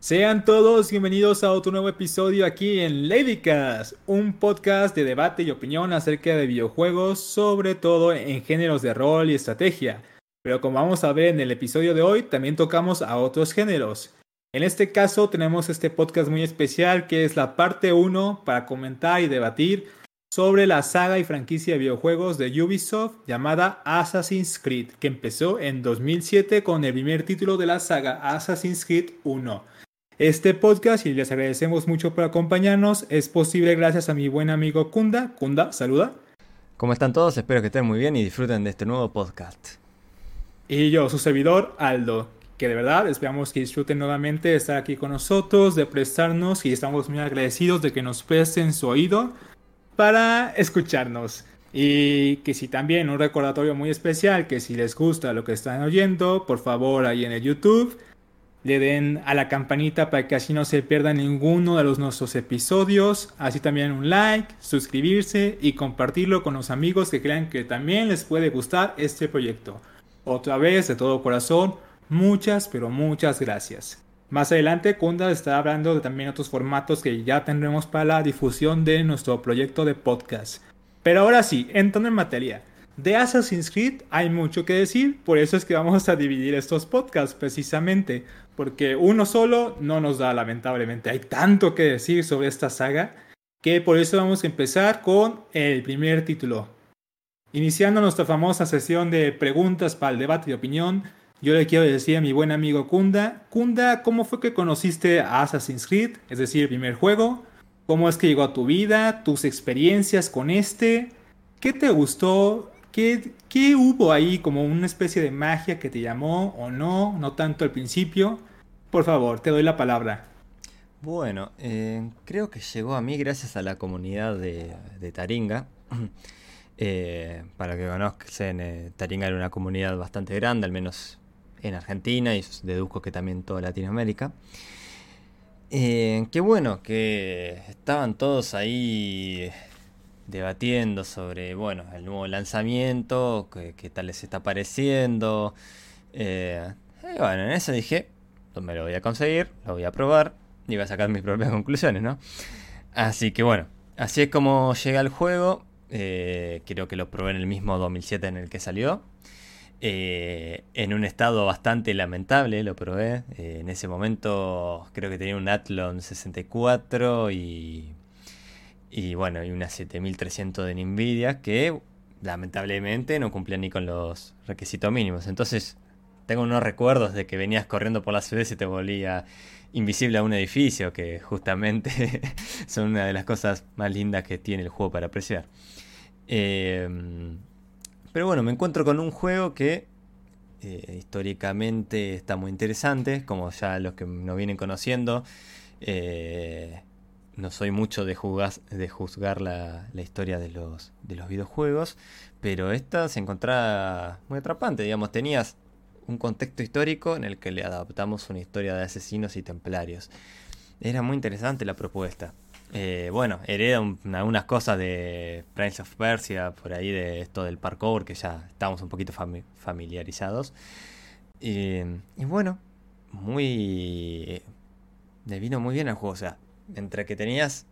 Sean todos bienvenidos a otro nuevo episodio aquí en Ladycast, un podcast de debate y opinión acerca de videojuegos, sobre todo en géneros de rol y estrategia. Pero como vamos a ver en el episodio de hoy, también tocamos a otros géneros. En este caso tenemos este podcast muy especial que es la parte 1 para comentar y debatir sobre la saga y franquicia de videojuegos de Ubisoft llamada Assassin's Creed, que empezó en 2007 con el primer título de la saga Assassin's Creed 1 este podcast y les agradecemos mucho por acompañarnos. Es posible gracias a mi buen amigo Kunda. Kunda, saluda. ¿Cómo están todos? Espero que estén muy bien y disfruten de este nuevo podcast. Y yo, su servidor, Aldo, que de verdad esperamos que disfruten nuevamente de estar aquí con nosotros, de prestarnos y estamos muy agradecidos de que nos presten su oído para escucharnos. Y que si también un recordatorio muy especial, que si les gusta lo que están oyendo, por favor ahí en el YouTube le den a la campanita para que así no se pierda ninguno de los nuestros episodios, así también un like, suscribirse y compartirlo con los amigos que crean que también les puede gustar este proyecto. Otra vez, de todo corazón, muchas, pero muchas gracias. Más adelante, Kunda estará hablando de también otros formatos que ya tendremos para la difusión de nuestro proyecto de podcast. Pero ahora sí, entrando en materia. De Assassin's Creed hay mucho que decir, por eso es que vamos a dividir estos podcasts precisamente, porque uno solo no nos da lamentablemente. Hay tanto que decir sobre esta saga que por eso vamos a empezar con el primer título. Iniciando nuestra famosa sesión de preguntas para el debate de opinión, yo le quiero decir a mi buen amigo Kunda, Kunda, ¿cómo fue que conociste a Assassin's Creed? Es decir, el primer juego. ¿Cómo es que llegó a tu vida? ¿Tus experiencias con este? ¿Qué te gustó? ¿Qué, ¿Qué, hubo ahí como una especie de magia que te llamó o no? No tanto al principio. Por favor, te doy la palabra. Bueno, eh, creo que llegó a mí gracias a la comunidad de, Taringa. Eh, para que conozcan, eh, Taringa era una comunidad bastante grande, al menos en Argentina y deduzco que también toda Latinoamérica. qué bueno que estaban todos ahí debatiendo sobre, bueno, el nuevo lanzamiento, qué, tal les está pareciendo. y bueno, en eso dije, me lo voy a conseguir, lo voy a probar y voy a sacar mis propias conclusiones, ¿no? Así que bueno, así es como llega el juego. Eh, creo que lo probé en el mismo 2007 en el que salió. Eh, en un estado bastante lamentable lo probé. Eh, en ese momento creo que tenía un Athlon 64 y, y bueno, y una 7300 de Nvidia que lamentablemente no cumplía ni con los requisitos mínimos. Entonces tengo unos recuerdos de que venías corriendo por la ciudad y te volvía invisible a un edificio, que justamente son una de las cosas más lindas que tiene el juego para apreciar. Em, pero bueno, me encuentro con un juego que eh, históricamente está muy interesante, como ya los que nos vienen conociendo. Eh, no soy mucho de, juzgar la, historia de los, de los videojuegos, pero esta se encontraba muy atrapante, digamos, tenías un contexto histórico en el que le adaptamos una historia de asesinos y templarios. Era muy interesante la propuesta. Eh, bueno, hereda algunas cosas de Prince of Persia, por ahí de esto del parkour, que ya estamos un poquito familiarizados. Y, bueno, muy. Le vino muy bien al juego. O sea, entre que tenías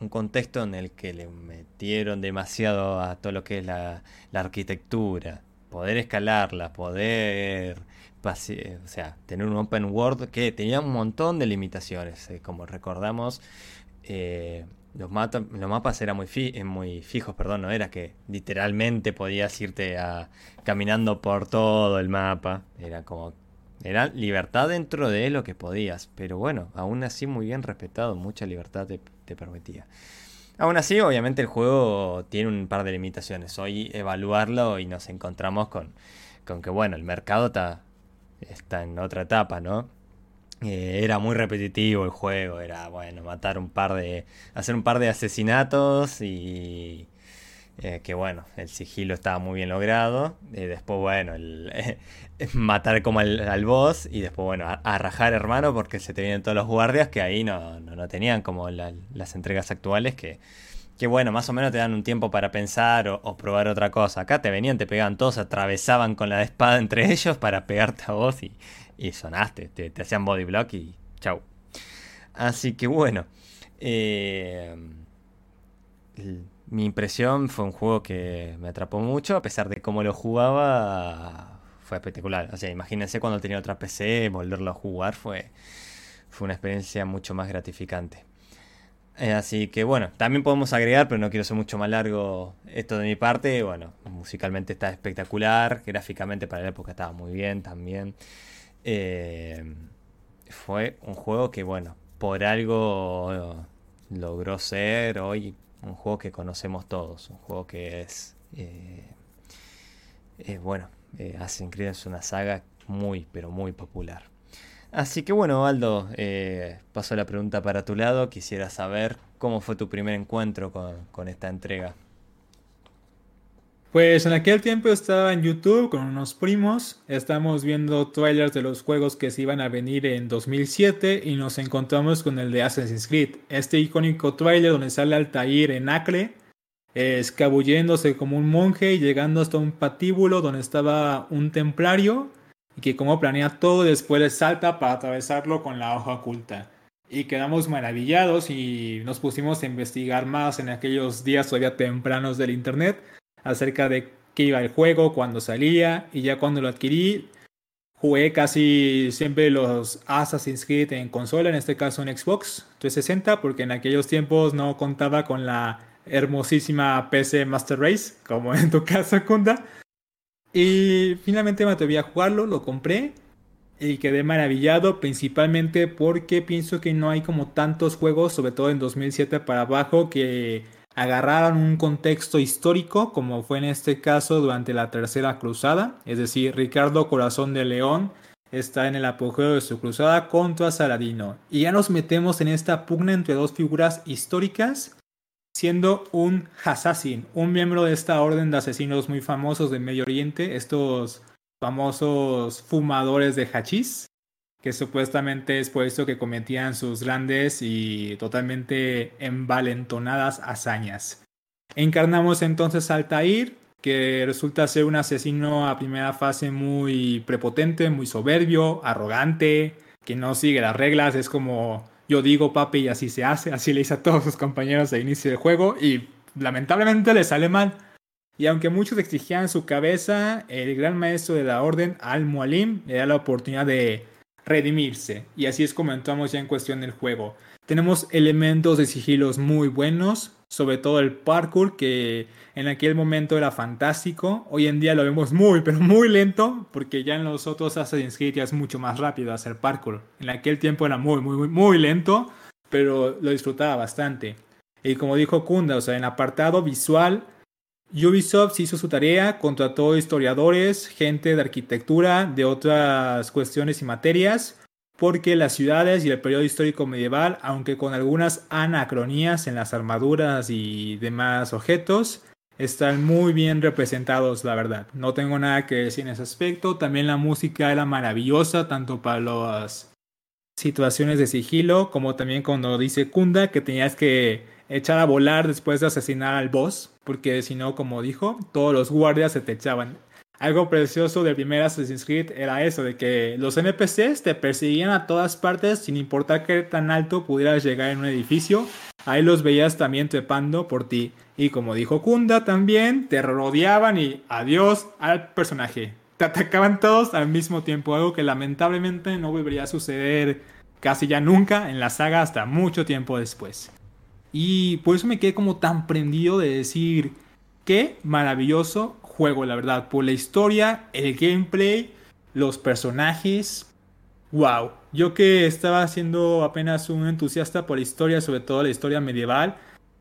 un contexto en el que le metieron demasiado a todo lo que es la, la arquitectura, poder escalarla, poder o sea, tener un open world que tenía un montón de limitaciones. Eh, como recordamos, eh, los, los, mapas eran muy, eh, muy fijos, perdón, no era que literalmente podías irte a, caminando por todo el mapa. Era como. Era libertad dentro de lo que podías. Pero bueno, aún así muy bien respetado, mucha libertad te permitía. Aún así, obviamente el juego tiene un par de limitaciones. Hoy evaluarlo y nos encontramos con, con que, bueno, el mercado está, está en otra etapa, ¿no? Eh, era muy repetitivo el juego, era, bueno, matar un par de... hacer un par de asesinatos y eh, que bueno, el sigilo estaba muy bien logrado. y después, bueno, el, matar como al, boss. Y después, bueno, a, rajar hermano porque se te vienen todos los guardias que ahí no, no, tenían como las entregas actuales que, que, bueno, más o menos te dan un tiempo para pensar o, probar otra cosa. Acá te venían, te pegaban todos, atravesaban con la espada entre ellos para pegarte a vos y, y sonaste. Te, te hacían body block y, Chau. Así que bueno. Eh, mi impresión fue un juego que me atrapó mucho, a pesar de cómo lo jugaba, fue espectacular. O sea, imagínense cuando tenía otra PC, volverlo a jugar fue, fue una experiencia mucho más gratificante. Eh, así que bueno, también podemos agregar, pero no quiero ser mucho más largo esto de mi parte. Bueno, musicalmente está espectacular, gráficamente para la época estaba muy bien también. Eh, fue un juego que, bueno, por algo logró ser hoy un juego que conocemos todos, un juego que es, eh, bueno, Assassin's Creed es una saga muy, pero muy popular. Así que bueno, Aldo, eh, paso la pregunta para tu lado. Quisiera saber cómo fue tu primer encuentro con, esta entrega. Pues en aquel tiempo estaba en YouTube con unos primos, estamos viendo trailers de los juegos que se iban a venir en 2007 y nos encontramos con el de Assassin's Creed, este icónico trailer donde sale Altair en Acre, escabulléndose como un monje y llegando hasta un patíbulo donde estaba un templario y que como planea todo después le salta para atravesarlo con la hoja oculta. Y quedamos maravillados y nos pusimos a investigar más en aquellos días todavía tempranos del internet acerca de qué iba el juego, cuándo salía y ya cuando lo adquirí jugué casi siempre los Assassin's Creed en consola, en este caso en Xbox 360 porque en aquellos tiempos no contaba con la hermosísima PC Master Race como en tu caso Kunda. Y finalmente me atreví a jugarlo, lo compré y quedé maravillado, principalmente porque pienso que no hay como tantos juegos, sobre todo en 2007 para abajo, que agarraran un contexto histórico, como fue en este caso durante la Tercera Cruzada. Es decir, Ricardo Corazón de León está en el apogeo de su cruzada contra Saladino. Y ya nos metemos en esta pugna entre dos figuras históricas siendo un Hassassin, un miembro de esta orden de asesinos muy famosos de Medio Oriente, estos famosos fumadores de hachís, que supuestamente es por eso que cometían sus grandes y totalmente envalentonadas hazañas. Encarnamos entonces a Altair, que resulta ser un asesino a primera fase muy prepotente, muy soberbio, arrogante, que no sigue las reglas, es como yo digo papi y así se hace, así le hice a todos sus compañeros de inicio del juego y lamentablemente le sale mal. Y aunque muchos exigían su cabeza, el gran maestro de la orden, Al-Mualim, le da la oportunidad de redimirse. Y así es como entramos ya en cuestión del juego. Tenemos elementos de sigilos muy buenos, sobre todo el parkour que en aquel momento era fantástico. Hoy en día lo vemos muy, pero muy lento, porque ya en los otros Assassin's Creed ya es mucho más rápido hacer parkour. En aquel tiempo era muy, muy, muy, muy lento, pero lo disfrutaba bastante. Y como dijo Kunda, o sea, en apartado visual, Ubisoft hizo su tarea, contrató historiadores, gente de arquitectura, de otras cuestiones y materias, porque las ciudades y el periodo histórico medieval, aunque con algunas anacronías en las armaduras y demás objetos, están muy bien representados, la verdad. No tengo nada que decir en ese aspecto. También la música era maravillosa, tanto para las situaciones de sigilo, como también cuando dice Kunda que tenías que echar a volar después de asesinar al boss, porque si no, como dijo, todos los guardias se te echaban. Algo precioso del primer Assassin's Creed era eso, de que los NPCs te perseguían a todas partes sin importar qué tan alto pudieras llegar en un edificio. Ahí los veías también trepando por ti. Y como dijo Kunda también, te rodeaban y adiós al personaje. Te atacaban todos al mismo tiempo, algo que lamentablemente no volvería a suceder casi ya nunca en la saga hasta mucho tiempo después. Y por eso me quedé como tan prendido de decir, qué maravilloso juego, la verdad. Por la historia, el gameplay, los personajes. Wow. Yo que estaba siendo apenas un entusiasta por la historia, sobre todo la historia medieval,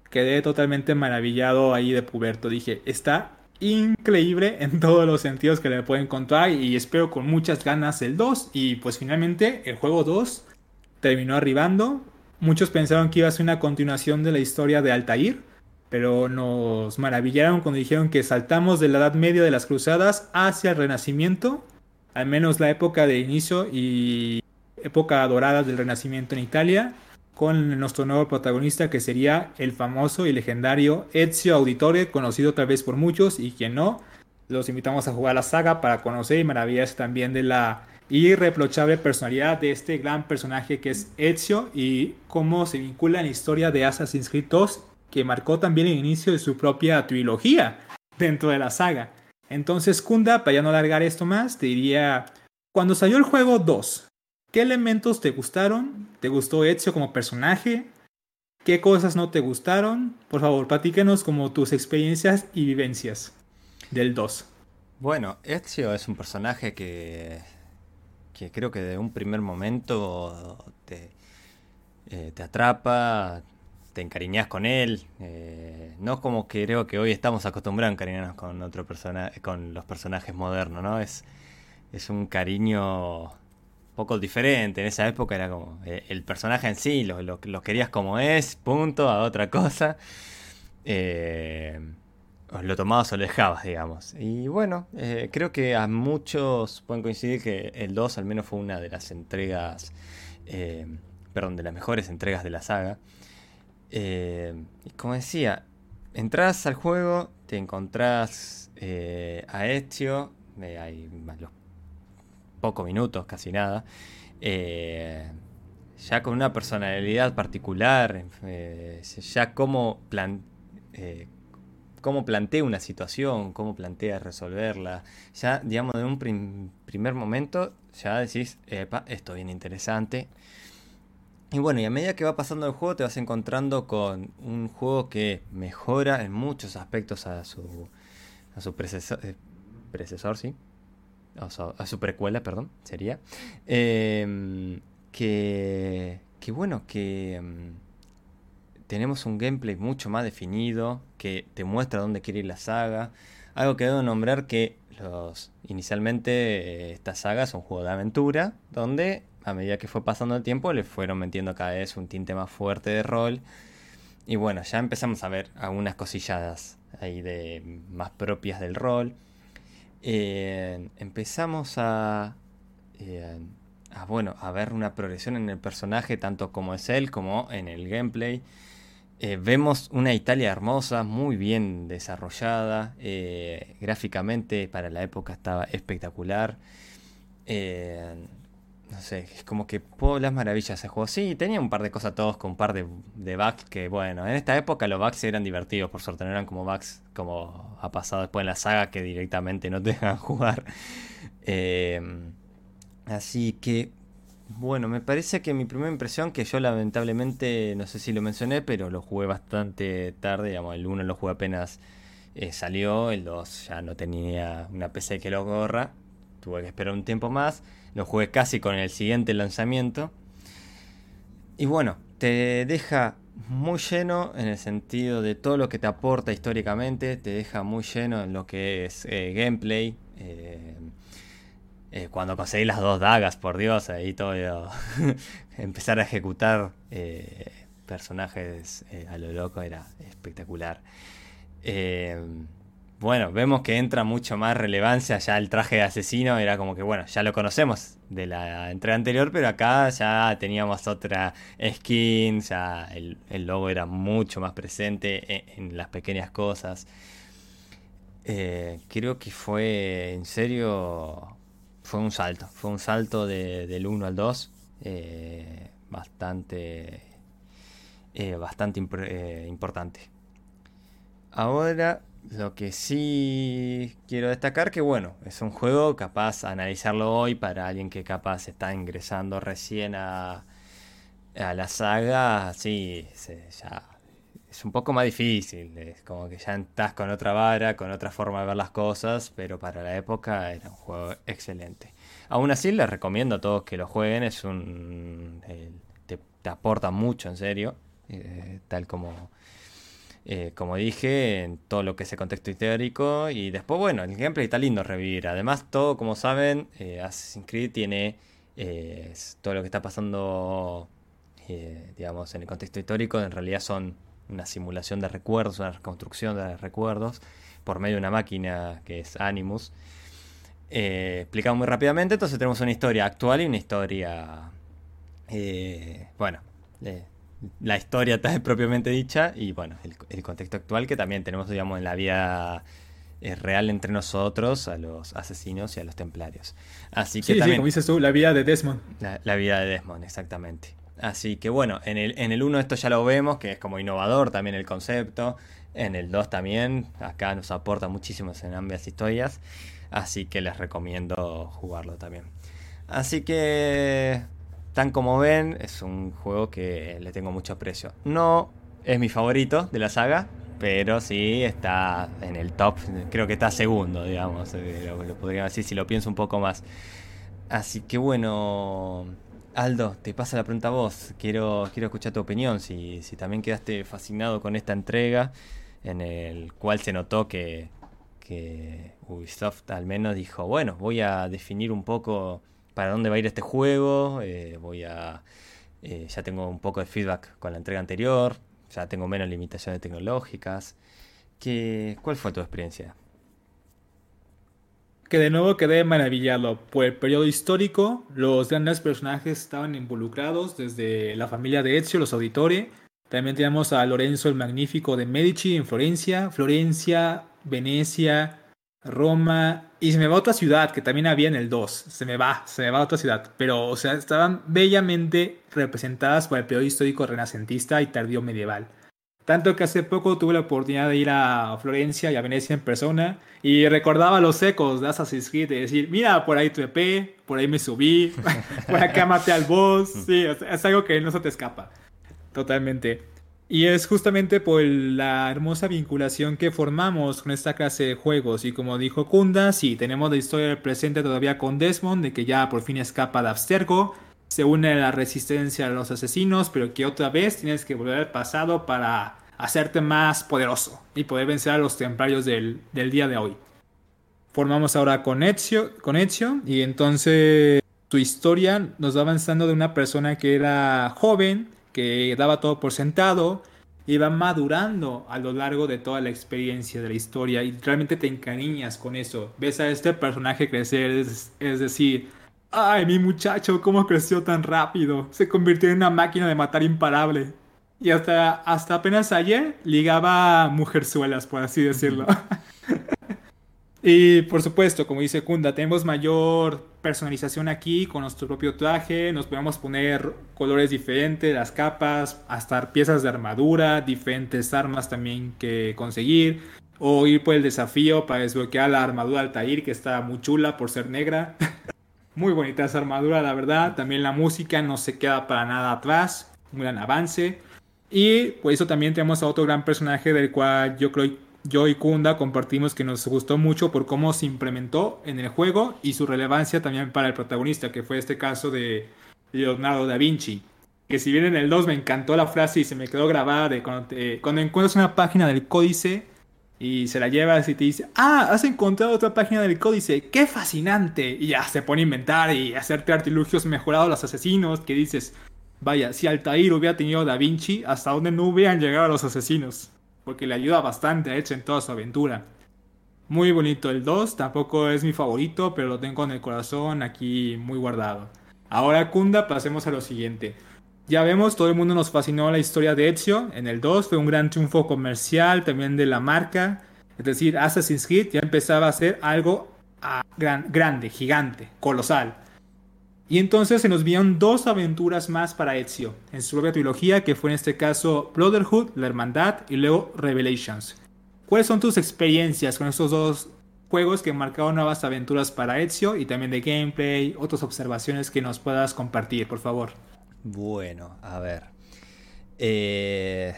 quedé totalmente maravillado ahí de puberto. Dije, está increíble en todos los sentidos que le puedo encontrar y espero con muchas ganas el 2 y pues finalmente el juego 2 terminó arribando. Muchos pensaron que iba a ser una continuación de la historia de Altair, pero nos maravillaron cuando dijeron que saltamos de la Edad Media de las Cruzadas hacia el Renacimiento, al menos la época de inicio y época dorada del Renacimiento en Italia, con nuestro nuevo protagonista que sería el famoso y legendario Ezio Auditore, conocido tal vez por muchos y quien no. Los invitamos a jugar la saga para conocer y maravillarse también de la irreprochable personalidad de este gran personaje que es Ezio y cómo se vincula en la historia de Assassin's Creed 2 que marcó también el inicio de su propia trilogía dentro de la saga. Entonces, Kunda, para ya no alargar esto más, te diría, cuando salió el juego 2, ¿qué elementos te gustaron? ¿Te gustó Ezio como personaje? ¿Qué cosas no te gustaron? Por favor, platícanos como tus experiencias y vivencias del 2. Bueno, Ezio es un personaje que, que creo que de un primer momento te, eh, te atrapa, te encariñas con él. Eh, no como que creo que hoy estamos acostumbrados a encariñarnos con otro persona, con los personajes modernos, ¿no? Es, es un cariño poco diferente. En esa época era como eh, el personaje en sí, lo, lo, querías como es, punto, a otra cosa. Lo tomabas o lo dejabas, digamos. Y bueno, creo que a muchos pueden coincidir que el 2 al menos fue una de las entregas, perdón, de las mejores entregas de la saga. Eh, como decía, entras al juego, te encontrás eh, a Ezio, eh, hay los pocos minutos, casi nada, eh, ya con una personalidad particular, ya cómo, plan, cómo plantea una situación, cómo plantea resolverla, ya digamos de un primer momento ya decís, epa, esto es bien interesante. Y bueno, y a medida que va pasando el juego te vas encontrando con un juego que mejora en muchos aspectos a su, a su predecesor, eh, sí. a su precuela, perdón, sería. Em, que, que bueno, que em, tenemos un gameplay mucho más definido, que te muestra dónde quiere ir la saga. Algo que debo nombrar que los inicialmente eh, esta saga es un juego de aventura, donde a medida que fue pasando el tiempo, le fueron metiendo cada vez un tinte más fuerte de rol. Y bueno, ya empezamos a ver algunas cosilladas ahí de más propias del rol. Eh, empezamos a, eh, a, bueno, a ver una progresión en el personaje, tanto como es él como en el gameplay. Eh, vemos una Italia hermosa, muy bien desarrollada. gráficamente para la época estaba espectacular no sé, es como que puedo las maravillas ese juego. Sí, tenía un par de cosas todos con un par de, de que, bueno, en esta época los bugs eran divertidos, por suerte no eran como bugs como ha pasado después en la saga que directamente no te dejan jugar. Eh, así que, bueno, me parece que mi primera impresión, que yo lamentablemente, no sé si lo mencioné, pero lo jugué bastante tarde, digamos, el 1 lo jugué apenas eh, salió, el 2 ya no tenía una PC que lo gorra, tuve que esperar un tiempo más. Lo jugué casi con el siguiente lanzamiento. Y bueno, te deja muy lleno en el sentido de todo lo que te aporta históricamente, te deja muy lleno en lo que es eh, gameplay. Eh, eh, cuando conseguí las dos dagas, por Dios, ahí todo empezar a ejecutar personajes a lo loco era espectacular bueno, vemos que entra mucho más relevancia ya el traje de asesino, era como que bueno, ya lo conocemos de la entrega anterior, pero acá ya teníamos otra skin, ya el, logo era mucho más presente en, las pequeñas cosas. Eh, creo que fue, en serio, fue un salto, fue un salto del 1 al 2, eh, bastante, eh, bastante importante. Ahora lo que sí quiero destacar que bueno, es un juego capaz analizarlo hoy para alguien que capaz está ingresando recién a, a la saga, sí, ya es un poco más difícil, es como que ya estás con otra vara, con otra forma de ver las cosas, pero para la época era un juego excelente. Aún así les recomiendo a todos que lo jueguen, es un te, aporta mucho en serio, eh, tal como eh, como dije, en todo lo que es el contexto teórico. Y después, bueno, el gameplay está lindo revivir. Además, todo, como saben, eh, Assassin's Creed tiene todo lo que está pasando, digamos, en el contexto histórico. En realidad son una simulación de recuerdos, una reconstrucción de recuerdos por medio de una máquina que es Animus. explicado muy rápidamente, entonces tenemos una historia actual y una historia, bueno, la historia tal propiamente dicha y bueno, el, contexto actual que también tenemos, digamos, en la vida es real entre nosotros, a los asesinos y a los templarios. Así que sí, también, sí, como dices tú, la vida de Desmond. La, vida de Desmond, exactamente. Así que bueno, en el, en el 1 esto ya lo vemos, que es como innovador también el concepto. En el 2 también, acá nos aporta muchísimo en ambas historias. Así que les recomiendo jugarlo también. Así que, tan como ven, es un juego que le tengo mucho aprecio. No es mi favorito de la saga, pero sí está en el top, creo que está segundo, digamos, eh, lo, podría decir si lo pienso un poco más. Así que bueno, Aldo, te pasa la pregunta a vos, quiero, quiero escuchar tu opinión, si, si también quedaste fascinado con esta entrega, en el cual se notó que, que Ubisoft al menos dijo, bueno, voy a definir un poco para dónde va a ir este juego, eh, voy a... Eh, ya tengo un poco de feedback con la entrega anterior, ya tengo menos limitaciones tecnológicas. ¿Qué, ¿Cuál fue tu experiencia? Que de nuevo quedé maravillado por el periodo histórico. Los grandes personajes estaban involucrados, desde la familia de Ezio, los Auditori. También tenemos a Lorenzo el Magnífico de Medici en Florencia, Florencia, Venecia, Roma. Y se me va a otra ciudad que también había en el 2. Se me va, se me va a otra ciudad. Pero, o sea, estaban bellamente representadas por el periodo histórico renacentista y tardío medieval. Tanto que hace poco tuve la oportunidad de ir a Florencia y a Venecia en persona y recordaba los ecos de Assassin's Creed de decir, mira, por ahí EP, por ahí me subí, por acá maté al boss. Sí, es algo que no se te escapa. Totalmente. Y es justamente por la hermosa vinculación que formamos con esta clase de juegos. Y como dijo Kunda, sí, tenemos la historia presente todavía con Desmond, de que ya por fin escapa de Abstergo, se une a la resistencia a los asesinos, pero que otra vez tienes que volver al pasado para hacerte más poderoso y poder vencer a los templarios del, día de hoy. Formamos ahora con Ezio, con Ezio y entonces su historia nos va avanzando de una persona que era joven, que daba todo por sentado, iba madurando a lo largo de toda la experiencia de la historia y realmente te encariñas con eso. Ves a este personaje crecer, es, decir, ay, mi muchacho, ¿cómo creció tan rápido? Se convirtió en una máquina de matar imparable. Y hasta, hasta apenas ayer ligaba mujerzuelas, por así decirlo. Y por supuesto, como dice Kunda, tenemos mayor personalización aquí con nuestro propio traje, nos podemos poner colores diferentes, las capas, hasta piezas de armadura, diferentes armas también que conseguir, o ir por el desafío para desbloquear la armadura Altair, que está muy chula por ser negra. muy bonita esa armadura, la verdad. También la música no se queda para nada atrás, un gran avance. Y por eso también tenemos a otro gran personaje del cual yo creo yo y Kunda compartimos que nos gustó mucho por cómo se implementó en el juego y su relevancia también para el protagonista, que fue este caso de Leonardo da Vinci. Que si bien en el 2 me encantó la frase y se me quedó grabada de cuando, cuando encuentras una página del códice y se la llevas y te dice, ah, has encontrado otra página del códice, qué fascinante. Y ya se pone a inventar y hacerte artilugios mejorados a los asesinos que dices, vaya, si Altair hubiera tenido Da Vinci, hasta dónde no hubieran llegado los asesinos porque le ayuda bastante a Edge en toda su aventura. Muy bonito el 2, tampoco es mi favorito, pero lo tengo en el corazón aquí muy guardado. Ahora Kunda, pasemos a lo siguiente. Ya vemos, todo el mundo nos fascinó la historia de Ezio. En el 2 fue un gran triunfo comercial, también de la marca. Es decir, Assassin's Creed ya empezaba a ser algo ah, grande, gigante, colosal. Y entonces se nos vieron dos aventuras más para Ezio, en su propia trilogía, que fue en este caso Brotherhood, La Hermandad, y luego Revelations. ¿Cuáles son tus experiencias con estos dos juegos que marcaron nuevas aventuras para Ezio y también de gameplay, otras observaciones que nos puedas compartir, por favor? Bueno, a ver. Eh,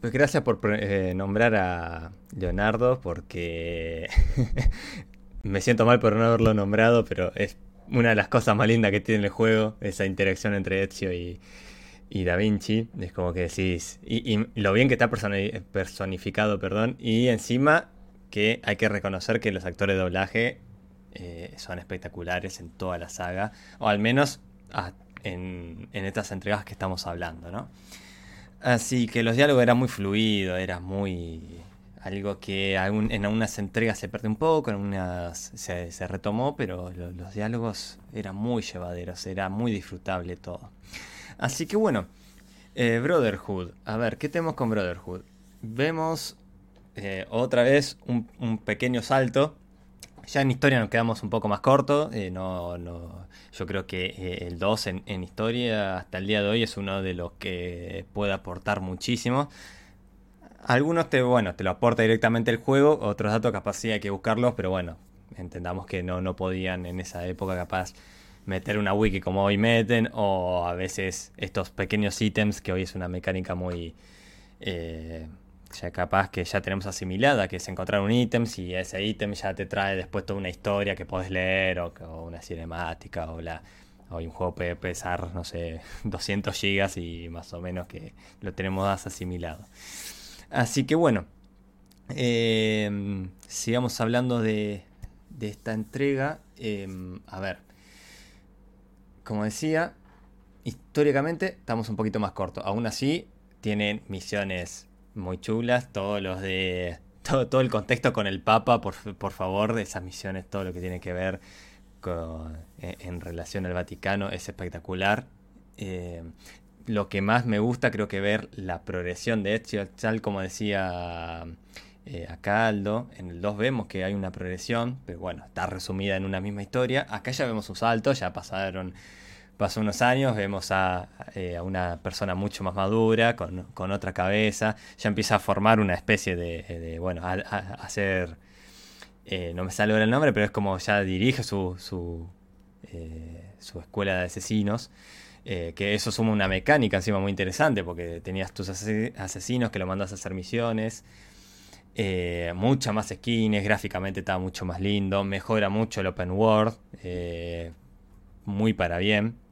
pues gracias por eh, nombrar a Leonardo, porque me siento mal por no haberlo nombrado, pero es una de las cosas más lindas que tiene el juego, esa interacción entre Ezio y, Da Vinci. Es como que decís, y, lo bien que está personificado, perdón, y encima que hay que reconocer que los actores de doblaje eh, son espectaculares en toda la saga, o al menos en, en estas entregas que estamos hablando, ¿no? Así que los diálogos eran muy fluidos, era muy algo que en algunas entregas se perdió un poco, en unas se, retomó, pero los diálogos eran muy llevaderos, era muy disfrutable todo. Así que bueno, eh, Brotherhood. A ver, ¿qué tenemos con Brotherhood? Vemos eh, otra vez un, pequeño salto. Ya en historia nos quedamos un poco más corto. Eh, no, no, yo creo que el 2 en, historia hasta el día de hoy es uno de los que puede aportar muchísimo. Algunos te, bueno, te lo aporta directamente el juego, otros datos capaz sí hay que buscarlos, pero bueno, entendamos que no, no podían en esa época capaz meter una wiki como hoy meten o a veces estos pequeños ítems que hoy es una mecánica muy eh, ya capaz que ya tenemos asimilada que es encontrar un ítem si ese ítem ya te trae después toda una historia que podés leer o, una cinemática o la hoy un juego puede pesar no sé 200 gigas y más o menos que lo tenemos más asimilado así que bueno eh, sigamos hablando de, de esta entrega eh, a ver como decía, históricamente estamos un poquito más cortos. Aún así, tienen misiones muy chulas, todos los de... Todo, el contexto con el Papa, por, favor, de esas misiones, todo lo que tiene que ver con, en, relación al Vaticano es espectacular. Eh, lo que más me gusta creo que ver la progresión de Ezio, tal como decía eh, acá Aldo, en el 2 vemos que hay una progresión, pero bueno, está resumida en una misma historia. Acá ya vemos un salto, ya pasaron pasó unos años, vemos a, eh, una persona mucho más madura, con, otra cabeza, ya empieza a formar una especie de, bueno, a, hacer, eh, no me sale ahora el nombre, pero es como ya dirige su, su, eh, su escuela de asesinos. que eso suma una mecánica encima muy interesante, porque tenías tus asesinos que lo mandas a hacer misiones, muchas más skins, gráficamente estaba mucho más lindo, mejora mucho el open world, muy para bien.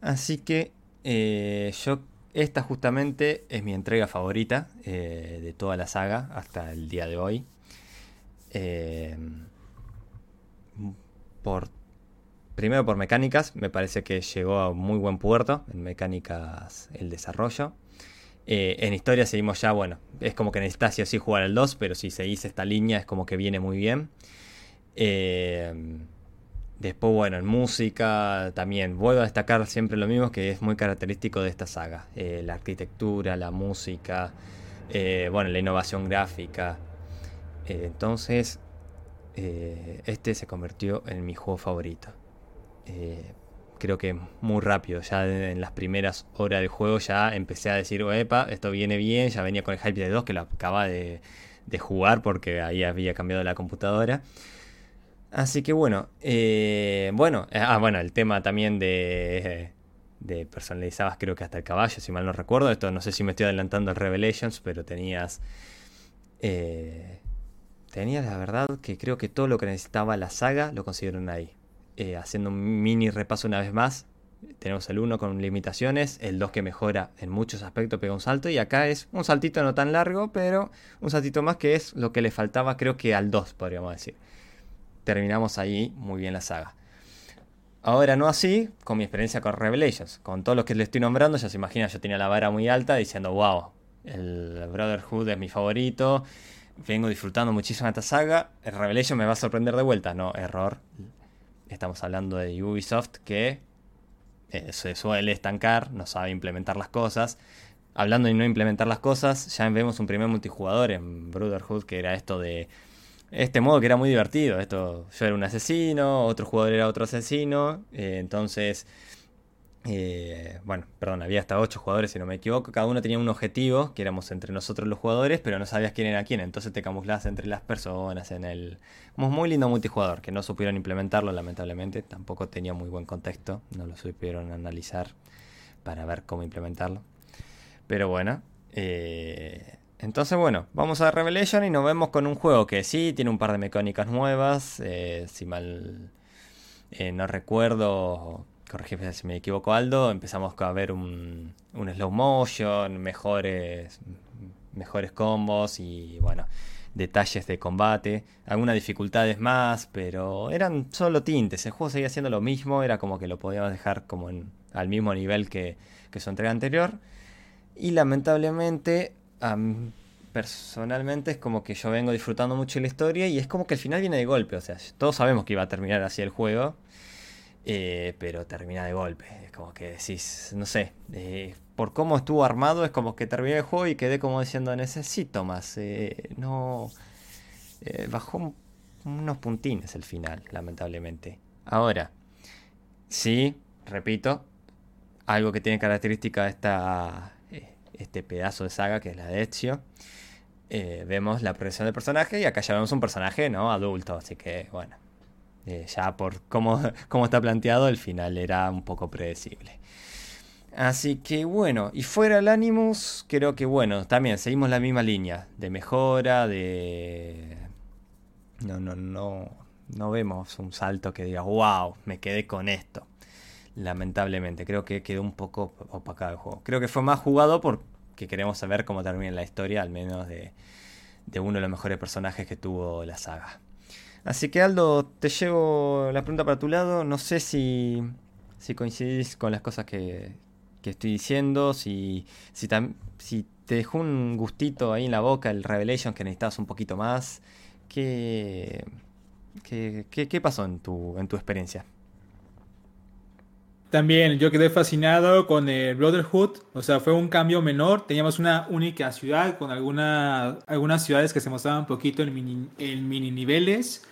Así que eh, yo, esta justamente es mi entrega favorita eh, de toda la saga hasta el día de hoy. Eh, por, primero por mecánicas, me parece que llegó a muy buen puerto en mecánicas el desarrollo. en historia seguimos ya, bueno, es como que necesitas sí o sí jugar el 2, pero si seguís esta línea es como que viene muy bien. Después, bueno, en música también vuelvo a destacar siempre lo mismo que es muy característico de esta saga. Eh, la arquitectura, la música, eh, bueno, la innovación gráfica. Eh, entonces, este se convirtió en mi juego favorito. creo que muy rápido, ya en las primeras horas del juego ya empecé a decir, epa, esto viene bien, ya venía con el hype de 2 que lo acababa de, de jugar porque ahí había cambiado la computadora. Así que bueno, eh, bueno, eh, ah, bueno, el tema también de, de personalizabas creo que hasta el caballo, si mal no recuerdo. Esto no sé si me estoy adelantando el Revelations, pero tenías... Eh, tenías la verdad que creo que todo lo que necesitaba la saga lo consiguieron ahí. Eh, haciendo un mini repaso una vez más, tenemos el 1 con limitaciones, el 2 que mejora en muchos aspectos, pega un salto, y acá es un saltito no tan largo, pero un saltito más que es lo que le faltaba creo que al 2, podríamos decir terminamos ahí muy bien la saga. Ahora no así, con mi experiencia con Revelations. Con todos los que le estoy nombrando, ya se imagina, yo tenía la vara muy alta diciendo, wow, el Brotherhood es mi favorito, vengo disfrutando muchísimo esta saga, el Revelation me va a sorprender de vuelta. No, error. Estamos hablando de Ubisoft que eh, se suele estancar, no sabe implementar las cosas. Hablando de no implementar las cosas, ya vemos un primer multijugador en Brotherhood que era esto de este modo que era muy divertido. Esto, yo era un asesino, otro jugador era otro asesino. Eh, entonces, eh, bueno, perdón, había hasta 8 jugadores si no me equivoco. Cada uno tenía un objetivo, que éramos entre nosotros los jugadores, pero no sabías quién era quién. Entonces te camuflabas entre las personas en el... Muy lindo multijugador, que no supieron implementarlo lamentablemente. Tampoco tenía muy buen contexto, no lo supieron analizar para ver cómo implementarlo. Pero bueno, eh, entonces, bueno, vamos a Revelation y nos vemos con un juego que sí tiene un par de mecánicas nuevas. Eh, si mal eh, no recuerdo, corregime si me equivoco, Aldo. Empezamos a ver un, slow motion, mejores, mejores combos y, bueno, detalles de combate. Algunas dificultades más, pero eran solo tintes. El juego seguía siendo lo mismo, era como que lo podíamos dejar como al mismo nivel que, que su entrega anterior. Y lamentablemente personalmente es como que yo vengo disfrutando mucho la historia y es como que el final viene de golpe, o sea, todos sabemos que iba a terminar así el juego. eh, pero termina de golpe. Es como que decís, no sé, eh, por cómo estuvo armado es como que terminé el juego y quedé como diciendo, necesito más. Eh, no... bajó unos puntines el final, lamentablemente. Ahora, sí, repito, algo que tiene característica esta, este pedazo de saga que es la de Ezio. vemos la progresión del personaje y acá ya vemos un personaje no adulto, así que bueno, eh, ya por cómo, cómo está planteado, el final era un poco predecible. Así que bueno, y fuera el Animus, creo que bueno, también seguimos la misma línea de mejora, de... No, no, no, no vemos un salto que diga, wow, me quedé con esto. Lamentablemente, creo que quedó un poco opacado el juego. Creo que fue más jugado porque queremos saber cómo termina la historia, al menos de, uno de los mejores personajes que tuvo la saga. Así que Aldo, te llevo la pregunta para tu lado. No sé si, si coincidís con las cosas que, estoy diciendo, si, si, te dejó un gustito ahí en la boca el Revelation que necesitabas un poquito más. ¿Qué, qué, qué, pasó en tu, en tu experiencia? También yo quedé fascinado con el Brotherhood, o sea, fue un cambio menor. Teníamos una única ciudad con alguna, algunas ciudades que se mostraban un poquito en mini, en mini niveles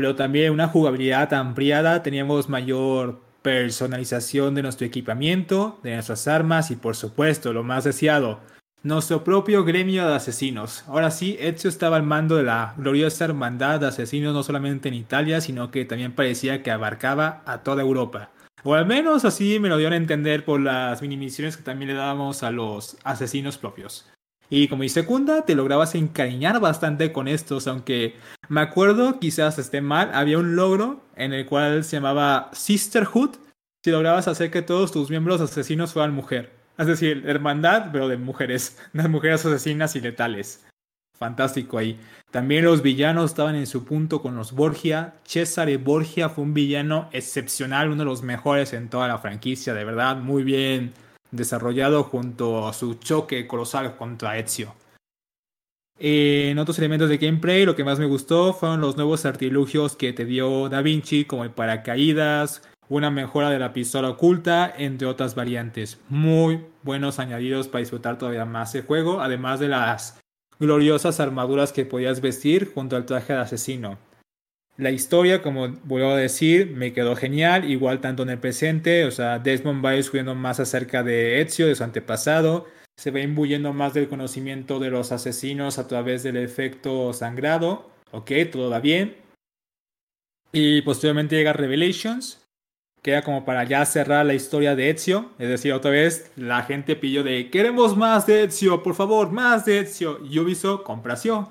pero también una jugabilidad ampliada, teníamos mayor personalización de nuestro equipamiento, de nuestras armas y por supuesto, lo más deseado, nuestro propio gremio de asesinos. Ahora sí, Ezio estaba al mando de la gloriosa hermandad de asesinos no solamente en Italia, sino que también parecía que abarcaba a toda Europa. O al menos así me lo dieron a entender por las mini misiones que también le dábamos a los asesinos propios. Y como dice segunda, te lograbas encariñar bastante con estos, aunque me acuerdo, quizás esté mal, había un logro en el cual se llamaba Sisterhood, si lograbas hacer que todos tus miembros asesinos fueran mujer. Es decir, hermandad, pero de mujeres, las mujeres asesinas y letales. Fantástico ahí. También los villanos estaban en su punto con los Borgia. Cesare Borgia fue un villano excepcional, uno de los mejores en toda la franquicia, de verdad, muy bien desarrollado junto a su choque colosal contra Ezio. En otros elementos de gameplay, lo que más me gustó fueron los nuevos artilugios que te dio Da Vinci, como el paracaídas, una mejora de la pistola oculta, entre otras variantes. Muy buenos añadidos para disfrutar todavía más el juego, además de las gloriosas armaduras que podías vestir junto al traje de asesino. La historia, como vuelvo a decir, me quedó genial, igual tanto en el presente, o sea, Desmond va descubriendo más acerca de Ezio, de su antepasado, se va imbuyendo más del conocimiento de los asesinos a través del efecto sangrado, ok, todo va bien. Y posteriormente llega Revelations, queda como para ya cerrar la historia de Ezio, es decir, otra vez la gente pidió de queremos más de Ezio, por favor, más de Ezio, y Ubisoft compració.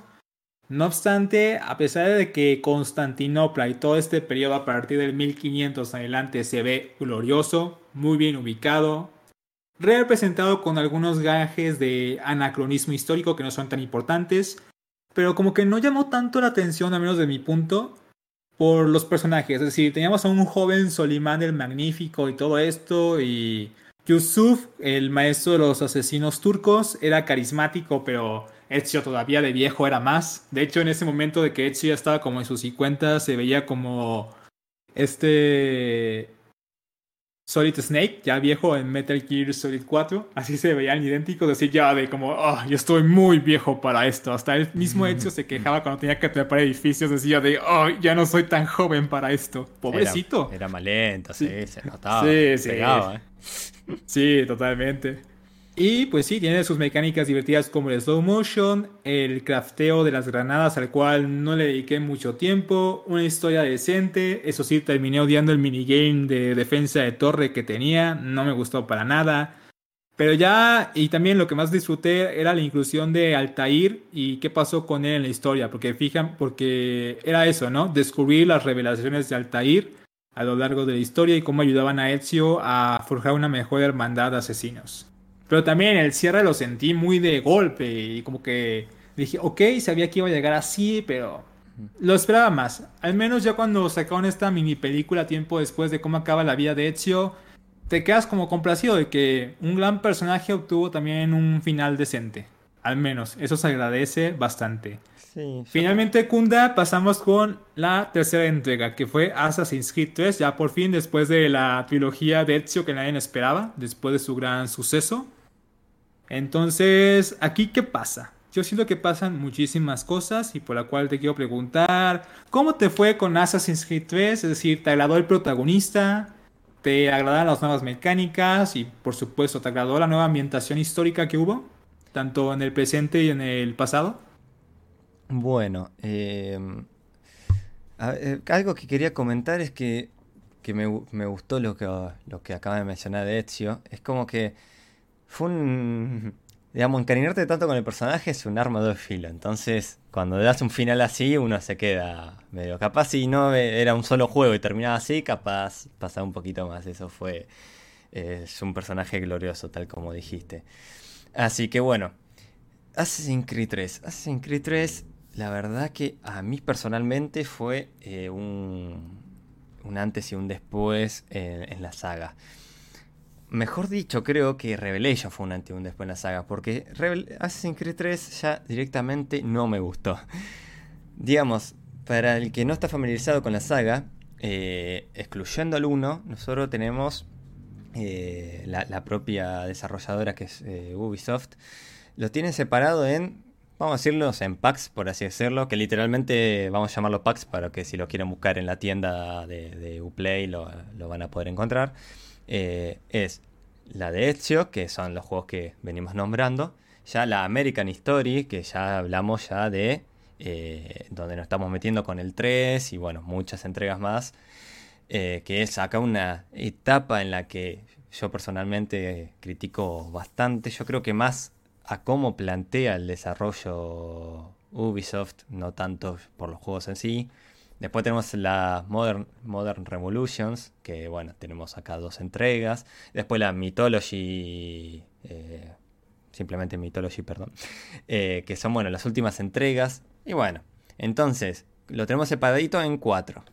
No obstante, a pesar de que Constantinopla y todo este periodo a partir del 1500 adelante se ve glorioso, muy bien ubicado, representado con algunos gajes de anacronismo histórico que no son tan importantes, pero como que no llamó tanto la atención, a menos de mi punto, por los personajes. Es decir, teníamos a un joven Solimán el Magnífico y todo esto, y Yusuf, el maestro de los asesinos turcos, era carismático, pero Ezio todavía de viejo era más. De hecho, en ese momento de que Ezio ya estaba como en sus 50, se veía como este Solid Snake, ya viejo en Metal Gear Solid 4. Así se veían idénticos, así ya de como, oh, yo estoy muy viejo para esto. Hasta el mismo Ezio se quejaba cuando tenía que trepar edificios, decía de, oh, ya no soy tan joven para esto. Pobrecito. Era, más lento, sí, se notaba. Sí, sí. ¿eh? Sí, totalmente. Y pues sí, tiene sus mecánicas divertidas como el slow motion, el crafteo de las granadas al cual no le dediqué mucho tiempo, una historia decente, eso sí, terminé odiando el minigame de defensa de torre que tenía, no me gustó para nada. Pero ya, y también lo que más disfruté era la inclusión de Altair y qué pasó con él en la historia, porque fijan, porque era eso, ¿no? Descubrir las revelaciones de Altair a lo largo de la historia y cómo ayudaban a Ezio a forjar una mejor hermandad de asesinos. Pero también el cierre lo sentí muy de golpe y como que dije, ok, sabía que iba a llegar así, pero lo esperaba más. Al menos ya cuando sacaron esta mini película tiempo después de cómo acaba la vida de Ezio, te quedas como complacido de que un gran personaje obtuvo también un final decente. Al menos, eso se agradece bastante. Finalmente, Kunda, pasamos con la tercera entrega, que fue Assassin's Creed 3, ya por fin después de la trilogía de Ezio que nadie esperaba, después de su gran suceso. Entonces, aquí, ¿qué pasa? Yo siento que pasan muchísimas cosas y por la cual te quiero preguntar, ¿cómo te fue con Assassin's Creed 3? Es decir, ¿te agradó el protagonista? ¿Te agradaron las nuevas mecánicas? Y por supuesto, ¿te agradó la nueva ambientación histórica que hubo? Tanto en el presente y en el pasado. Bueno, em, eh, algo que quería comentar es que, me, gustó lo que, lo que acaba de mencionar de Ezio. Es como que fue un... Digamos, encariñarte tanto con el personaje es un arma de filo. Entonces, cuando das un final así, uno se queda medio capaz. Si no era un solo juego y terminaba así, capaz pasaba un poquito más. Eso fue. es un personaje glorioso, tal como dijiste. Así que bueno. Assassin's Creed 3. Assassin's Creed 3 la verdad que a mí personalmente fue eh, un, antes y un después en, la saga. Mejor dicho, creo que Revelation fue un antes y un después en la saga, porque Assassin's Creed 3 ya directamente no me gustó. Digamos, para el que no está familiarizado con la saga, eh, excluyendo al 1, nosotros tenemos eh, la, propia desarrolladora que es Ubisoft, lo tienen separado en vamos a decirlos en packs, por así decirlo, que literalmente vamos a llamarlo packs para que si lo quieren buscar en la tienda de, Uplay lo, van a poder encontrar. Eh, es la de Ezio, que son los juegos que venimos nombrando. Ya la American History, que ya hablamos ya de eh, donde nos estamos metiendo con el 3 y bueno, muchas entregas más. Eh, que es acá una etapa en la que yo personalmente critico bastante. Yo creo que más a cómo plantea el desarrollo Ubisoft, no tanto por los juegos en sí. Después tenemos la Modern, Modern Revolutions, que bueno, tenemos acá dos entregas. Después la Mythology, eh, simplemente Mythology, perdón, eh, que son bueno, las últimas entregas. Y bueno, entonces lo tenemos separadito en cuatro.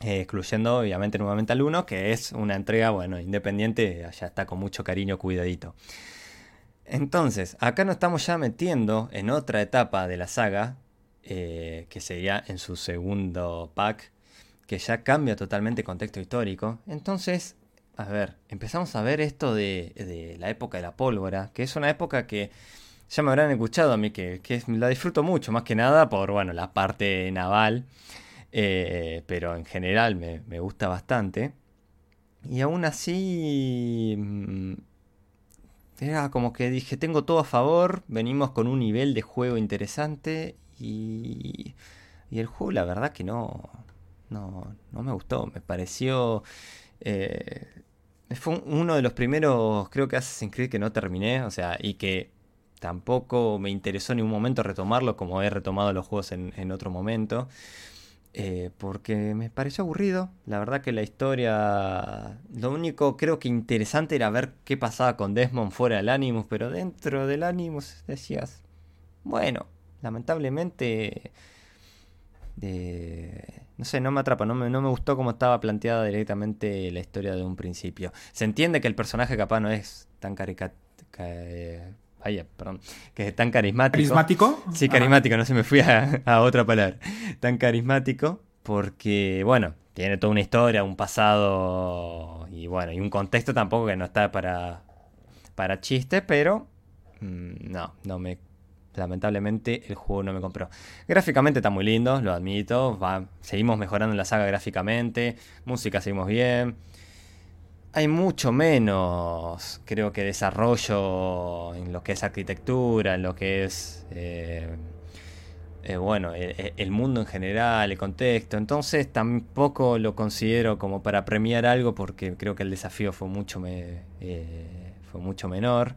Eh, excluyendo obviamente nuevamente al 1, que es una entrega, bueno, independiente, ya está con mucho cariño, cuidadito. Entonces, acá nos estamos ya metiendo en otra etapa de la saga, eh, que sería en su segundo pack, que ya cambia totalmente el contexto histórico. Entonces, a ver, empezamos a ver esto de, la época de la pólvora, que es una época que ya me habrán escuchado a mí, que, la disfruto mucho, más que nada por, bueno, la parte naval, eh, pero en general me, me gusta bastante. Y aún así mm, era como que dije, tengo todo a favor, venimos con un nivel de juego interesante y, y el juego la verdad que no, no, no me gustó, me pareció... Eh, fue uno de los primeros, creo que Assassin's Creed que no terminé, o sea, y que tampoco me interesó en ningún momento retomarlo como he retomado los juegos en, otro momento. Eh, porque me pareció aburrido. La verdad que la historia... Lo único creo que interesante era ver qué pasaba con Desmond fuera del Animus, pero dentro del Animus decías, bueno, lamentablemente... no sé, no me atrapa, no me, no me gustó cómo estaba planteada directamente la historia de un principio. Se entiende que el personaje capaz no es tan caricato Vaya, perdón. Que es tan carismático. ¿Carismático? Sí, carismático, no se me fui a, otra palabra. Tan carismático porque, bueno, tiene toda una historia, un pasado y bueno, y un contexto tampoco que no está para, para chiste, pero mm, no, no me... Lamentablemente el juego no me compró. Gráficamente está muy lindo, lo admito. Seguimos mejorando la saga gráficamente. Música seguimos bien hay mucho menos, creo que, desarrollo en lo que es arquitectura, en lo que es, eh, eh, bueno, e, e, el, mundo en general, el contexto. Entonces tampoco lo considero como para premiar algo porque creo que el desafío fue mucho, eh, fue mucho menor.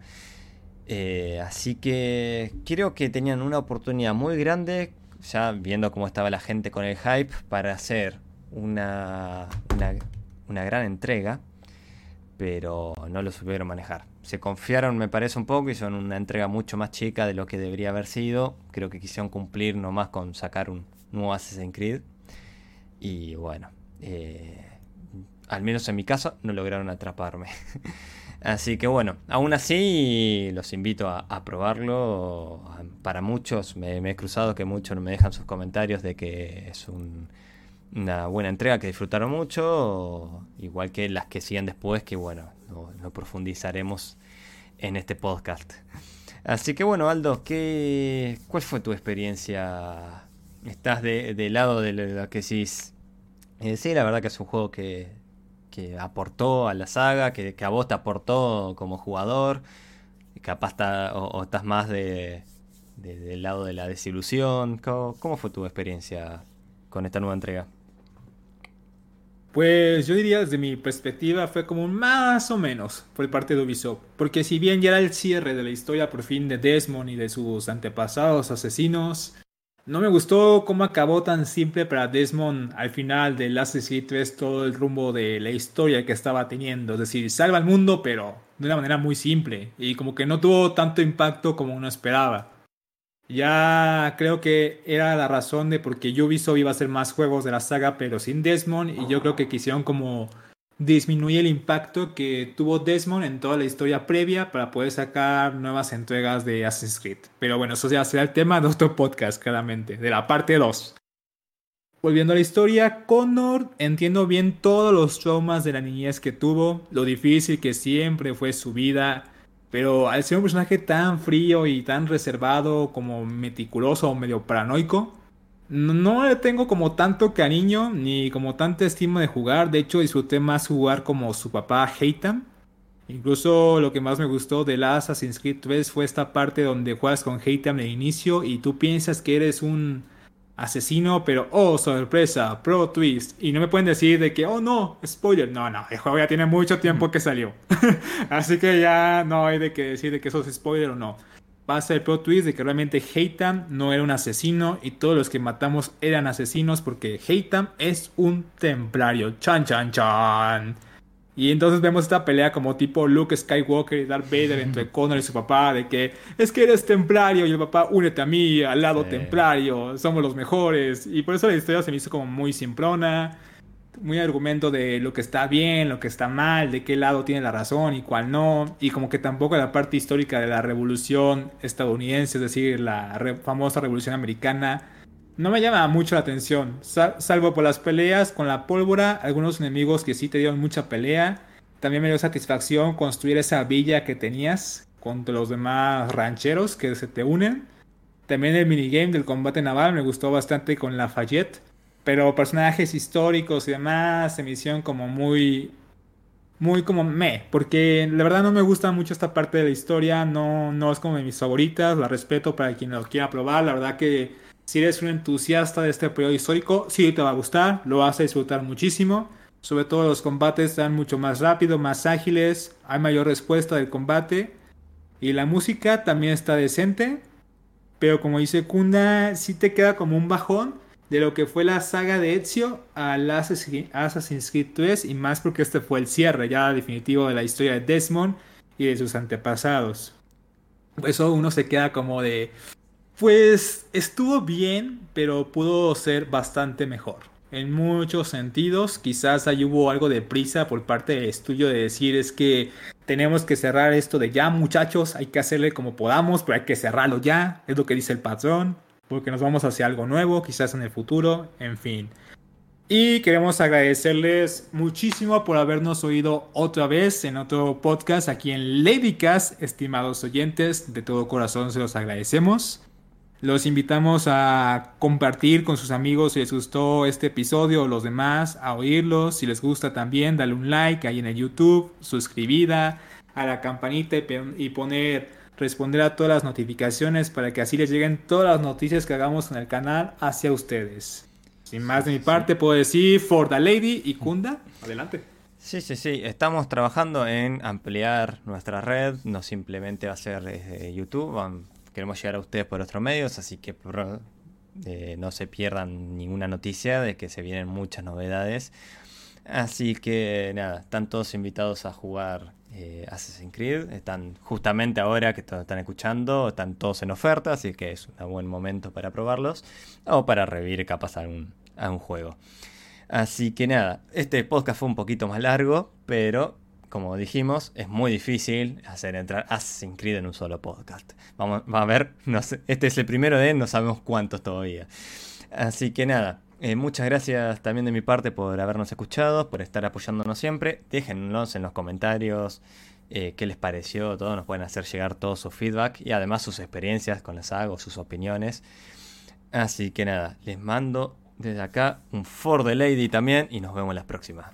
Así que creo que tenían una oportunidad muy grande, ya viendo cómo estaba la gente con el hype, para hacer una, una, gran entrega pero no lo supieron manejar. Se confiaron, me parece, un poco son una entrega mucho más chica de lo que debería haber sido. Creo que quisieron cumplir nomás con sacar un nuevo Assassin's Creed. Y bueno, eh, al menos en mi caso, no lograron atraparme. Así que bueno, aún así los invito a, probarlo. Para muchos, me, he cruzado que muchos me dejan sus comentarios de que es una buena entrega, que disfrutaron mucho, igual que las que siguen después, que bueno, no, profundizaremos en este podcast. Así que bueno, Aldo, ¿qué, ¿cuál fue tu experiencia? ¿Estás de, del lado de lo que decís? Eh, sí, la verdad que es un juego que que aportó a la saga, que, a vos te aportó como jugador, capaz o, estás más de, del lado de la desilusión. ¿Cómo, fue tu experiencia con esta nueva entrega? Pues yo diría desde mi perspectiva fue como más o menos por parte de Ubisoft, porque si bien ya era el cierre de la historia por fin de Desmond y de sus antepasados asesinos, no me gustó cómo acabó tan simple para Desmond al final de Assassin's Creed 3 todo el rumbo de la historia que estaba teniendo. Es decir, salva al mundo, pero de una manera muy simple. Y como que no tuvo tanto impacto como uno esperaba. Ya creo que era la razón de por qué Ubisoft iba a hacer más juegos de la saga, pero sin Desmond. Y yo creo que quisieron como disminuye el impacto que tuvo Desmond en toda la historia previa para poder sacar nuevas entregas de Assassin's Creed. Pero bueno, eso ya será el tema de otro podcast, claramente, de la parte 2. Volviendo a la historia, Connor entiendo bien todos los traumas de la niñez que tuvo, lo difícil que siempre fue su vida, pero al ser un personaje tan frío y tan reservado como meticuloso o medio paranoico, no le tengo como tanto cariño ni como tanta estima de jugar. De hecho, disfruté más jugar como su papá Heitam. Incluso lo que más me gustó de la Assassin's Creed 3 fue esta parte donde juegas con Heitam de inicio y tú piensas que eres un asesino, pero oh, sorpresa, pro twist. Y no me pueden decir de que, oh no, spoiler. No, no, el juego ya tiene mucho tiempo que salió. Así que ya no hay de que decir de que eso es spoiler o no pasa el pro twist de que realmente Heitam no era un asesino y todos los que matamos eran asesinos porque Heitam es un templario. Chan, chan, chan. Y entonces vemos esta pelea como tipo Luke Skywalker y Darth Vader entre Connor y su papá de que es que eres templario y el papá únete a mí al lado templario, somos los mejores. Y por eso la historia se me hizo como muy simplona muy argumento de lo que está bien, lo que está mal, de qué lado tiene la razón y cuál no, y como que tampoco la parte histórica de la revolución estadounidense, es decir, la famosa revolución americana, no me llama mucho la atención, salvo por las peleas con la pólvora, algunos enemigos que sí te dieron mucha pelea, también me dio satisfacción construir esa villa que tenías contra los demás rancheros que se te unen. También el minigame del combate naval me gustó bastante con la Lafayette pero personajes históricos y demás se me hicieron como muy. Muy como me, porque la verdad no me gusta mucho esta parte de la historia, no, no es como de mis favoritas, la respeto para quien lo quiera probar, la verdad que si eres un entusiasta de este periodo histórico, sí te va a gustar, lo vas a disfrutar muchísimo, sobre todo los combates están mucho más rápidos, más ágiles, hay mayor respuesta del combate y la música también está decente, pero como dice Kunda, sí te queda como un bajón de lo que fue la saga de Ezio al Assassin's Creed 3 y más porque este fue el cierre ya definitivo de la historia de Desmond y de sus antepasados. Eso uno se queda como de, pues estuvo bien, pero pudo ser bastante mejor. En muchos sentidos, quizás ahí hubo algo de prisa por parte del estudio de decir es que tenemos que cerrar esto de ya muchachos, hay que hacerle como podamos, pero hay que cerrarlo ya, es lo que dice el patrón porque nos vamos hacia algo nuevo, quizás en el futuro, en fin. Y queremos agradecerles muchísimo por habernos oído otra vez en otro podcast aquí en Ladycast, estimados oyentes, de todo corazón se los agradecemos. Los invitamos a compartir con sus amigos si les gustó este episodio o los demás, a oírlos. Si les gusta también, dale un like ahí en el YouTube, suscribida a la campanita y poner responder a todas las notificaciones para que así les lleguen todas las noticias que hagamos en el canal hacia ustedes. Sin más de mi parte, puedo decir For the Lady y Kunda, adelante. Sí, sí, sí, estamos trabajando en ampliar nuestra red, no simplemente va a ser desde YouTube, queremos llegar a ustedes por otros medios, así que eh, no se pierdan ninguna noticia de que se vienen muchas novedades. Así que nada, están todos invitados a jugar eh, Assassin's Creed. Están justamente ahora que están escuchando, están todos en oferta, así que es un buen momento para probarlos o para revivir capaz a un, a un juego. Así que nada, este podcast fue un poquito más largo, pero como dijimos, es muy difícil hacer entrar Assassin's Creed en un solo podcast. Vamos, a ver, no este es el primero de, no sabemos cuántos todavía. Así que nada, eh, muchas gracias también de mi parte por habernos escuchado, por estar apoyándonos siempre. Déjennos en los comentarios eh, qué les pareció, todo nos pueden hacer llegar todo su feedback y además sus experiencias con la saga o sus opiniones. Así que nada, les mando desde acá un For the Lady también y nos vemos la próxima.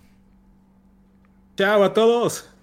Chao a todos.